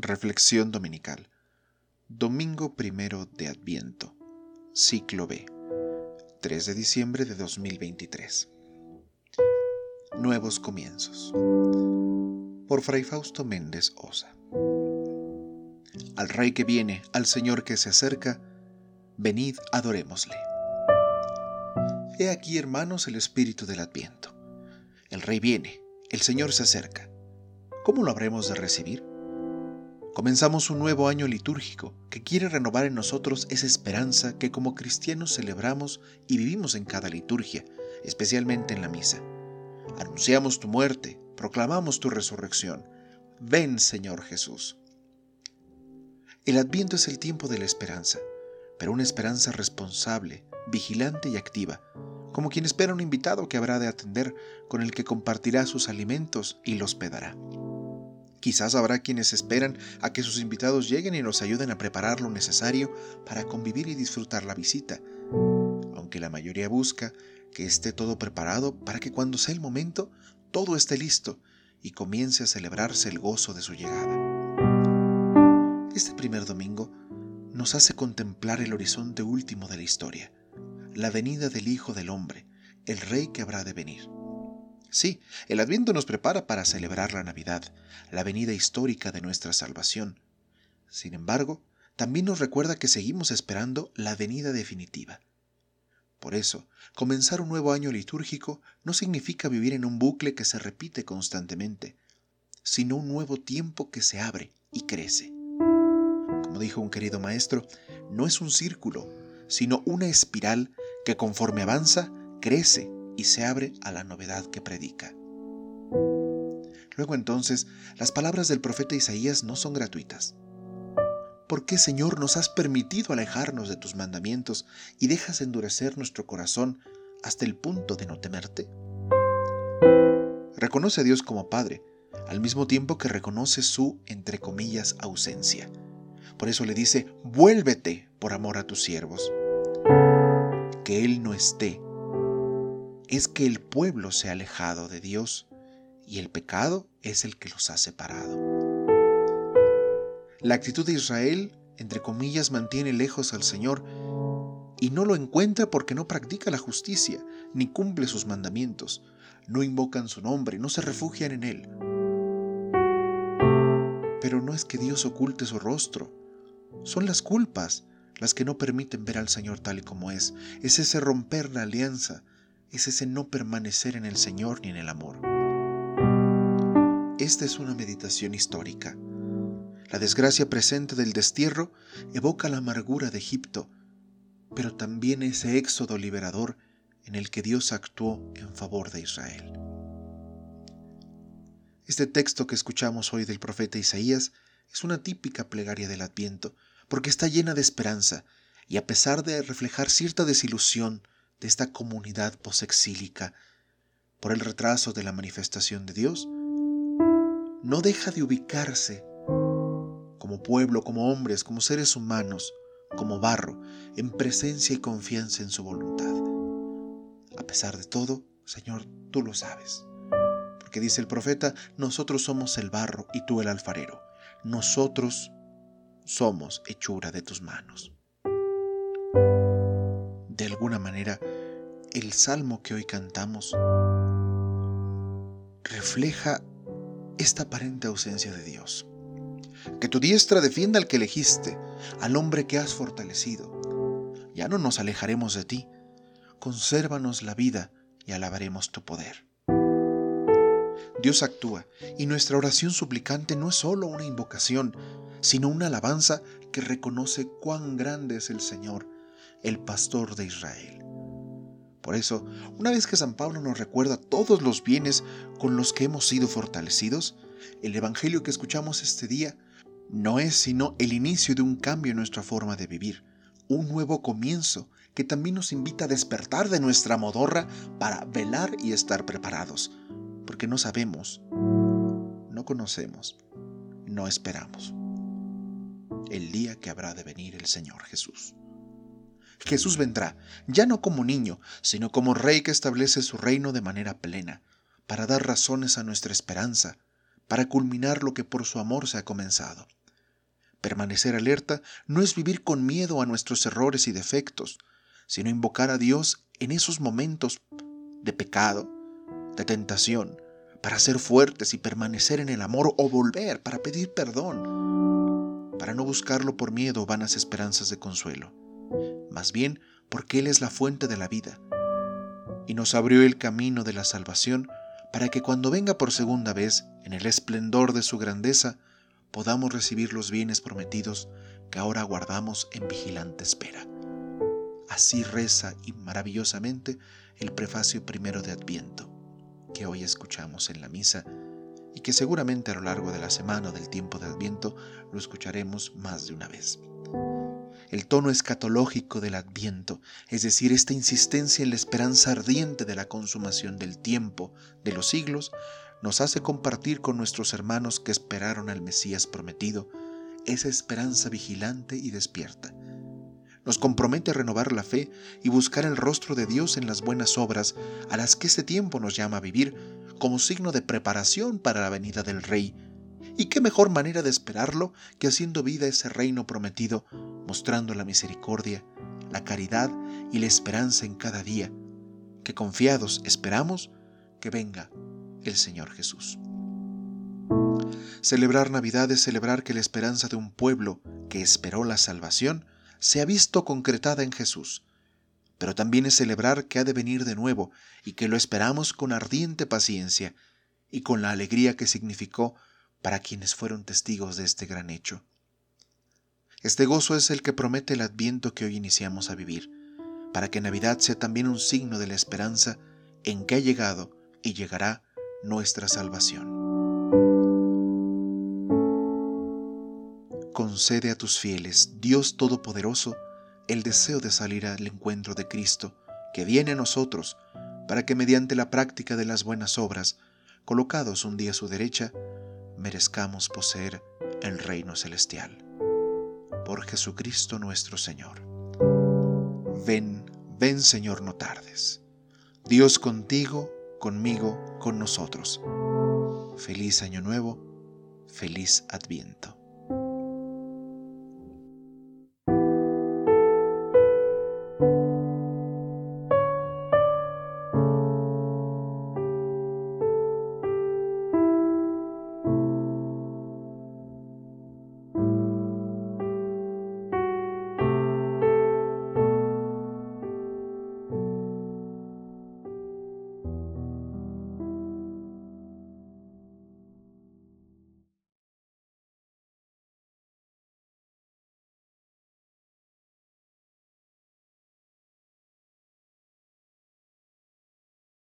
Reflexión Dominical. Domingo primero de Adviento. Ciclo B. 3 de diciembre de 2023. Nuevos comienzos. Por Fray Fausto Méndez Osa. Al Rey que viene, al Señor que se acerca, venid, adorémosle. He aquí, hermanos, el espíritu del Adviento. El Rey viene, el Señor se acerca. ¿Cómo lo habremos de recibir? Comenzamos un nuevo año litúrgico que quiere renovar en nosotros esa esperanza que como cristianos celebramos y vivimos en cada liturgia, especialmente en la misa. Anunciamos tu muerte, proclamamos tu resurrección. Ven, Señor Jesús. El adviento es el tiempo de la esperanza, pero una esperanza responsable, vigilante y activa, como quien espera un invitado que habrá de atender, con el que compartirá sus alimentos y los hospedará. Quizás habrá quienes esperan a que sus invitados lleguen y nos ayuden a preparar lo necesario para convivir y disfrutar la visita, aunque la mayoría busca que esté todo preparado para que cuando sea el momento todo esté listo y comience a celebrarse el gozo de su llegada. Este primer domingo nos hace contemplar el horizonte último de la historia, la venida del Hijo del Hombre, el Rey que habrá de venir. Sí, el Adviento nos prepara para celebrar la Navidad, la venida histórica de nuestra salvación. Sin embargo, también nos recuerda que seguimos esperando la venida definitiva. Por eso, comenzar un nuevo año litúrgico no significa vivir en un bucle que se repite constantemente, sino un nuevo tiempo que se abre y crece. Como dijo un querido maestro, no es un círculo, sino una espiral que conforme avanza, crece y se abre a la novedad que predica. Luego entonces, las palabras del profeta Isaías no son gratuitas. ¿Por qué, Señor, nos has permitido alejarnos de tus mandamientos y dejas endurecer nuestro corazón hasta el punto de no temerte? Reconoce a Dios como Padre, al mismo tiempo que reconoce su, entre comillas, ausencia. Por eso le dice, vuélvete por amor a tus siervos. Que Él no esté es que el pueblo se ha alejado de Dios y el pecado es el que los ha separado. La actitud de Israel, entre comillas, mantiene lejos al Señor y no lo encuentra porque no practica la justicia, ni cumple sus mandamientos, no invocan su nombre, no se refugian en Él. Pero no es que Dios oculte su rostro, son las culpas las que no permiten ver al Señor tal y como es, es ese romper la alianza, es ese no permanecer en el Señor ni en el amor. Esta es una meditación histórica. La desgracia presente del destierro evoca la amargura de Egipto, pero también ese éxodo liberador en el que Dios actuó en favor de Israel. Este texto que escuchamos hoy del profeta Isaías es una típica plegaria del Adviento, porque está llena de esperanza, y a pesar de reflejar cierta desilusión de esta comunidad posexílica por el retraso de la manifestación de Dios, no deja de ubicarse como pueblo, como hombres, como seres humanos, como barro, en presencia y confianza en su voluntad. A pesar de todo, Señor, tú lo sabes. Porque dice el profeta, nosotros somos el barro y tú el alfarero. Nosotros somos hechura de tus manos alguna manera, el salmo que hoy cantamos refleja esta aparente ausencia de Dios. Que tu diestra defienda al que elegiste, al hombre que has fortalecido. Ya no nos alejaremos de ti. Consérvanos la vida y alabaremos tu poder. Dios actúa y nuestra oración suplicante no es solo una invocación, sino una alabanza que reconoce cuán grande es el Señor el pastor de Israel. Por eso, una vez que San Pablo nos recuerda todos los bienes con los que hemos sido fortalecidos, el Evangelio que escuchamos este día no es sino el inicio de un cambio en nuestra forma de vivir, un nuevo comienzo que también nos invita a despertar de nuestra modorra para velar y estar preparados, porque no sabemos, no conocemos, no esperamos el día que habrá de venir el Señor Jesús. Jesús vendrá, ya no como niño, sino como rey que establece su reino de manera plena, para dar razones a nuestra esperanza, para culminar lo que por su amor se ha comenzado. Permanecer alerta no es vivir con miedo a nuestros errores y defectos, sino invocar a Dios en esos momentos de pecado, de tentación, para ser fuertes y permanecer en el amor o volver para pedir perdón, para no buscarlo por miedo o vanas esperanzas de consuelo, más bien porque Él es la fuente de la vida y nos abrió el camino de la salvación para que cuando venga por segunda vez, en el esplendor de su grandeza, podamos recibir los bienes prometidos que ahora guardamos en vigilante espera. Así reza y maravillosamente el prefacio primero de Adviento, que hoy escuchamos en la misa y que seguramente a lo largo de la semana o del tiempo de Adviento lo escucharemos más de una vez. El tono escatológico del Adviento, es decir, esta insistencia en la esperanza ardiente de la consumación del tiempo, de los siglos, nos hace compartir con nuestros hermanos que esperaron al Mesías prometido esa esperanza vigilante y despierta. Nos compromete a renovar la fe y buscar el rostro de Dios en las buenas obras a las que este tiempo nos llama a vivir como signo de preparación para la venida del Rey. Y qué mejor manera de esperarlo que haciendo vida ese reino prometido, mostrando la misericordia, la caridad y la esperanza en cada día, que confiados esperamos que venga el Señor Jesús. Celebrar Navidad es celebrar que la esperanza de un pueblo que esperó la salvación se ha visto concretada en Jesús, pero también es celebrar que ha de venir de nuevo y que lo esperamos con ardiente paciencia y con la alegría que significó para quienes fueron testigos de este gran hecho. Este gozo es el que promete el adviento que hoy iniciamos a vivir, para que Navidad sea también un signo de la esperanza en que ha llegado y llegará nuestra salvación. Concede a tus fieles, Dios Todopoderoso, el deseo de salir al encuentro de Cristo, que viene a nosotros, para que mediante la práctica de las buenas obras, colocados un día a su derecha, merezcamos poseer el reino celestial. Por Jesucristo nuestro Señor. Ven, ven Señor, no tardes. Dios contigo, conmigo, con nosotros. Feliz año nuevo, feliz adviento.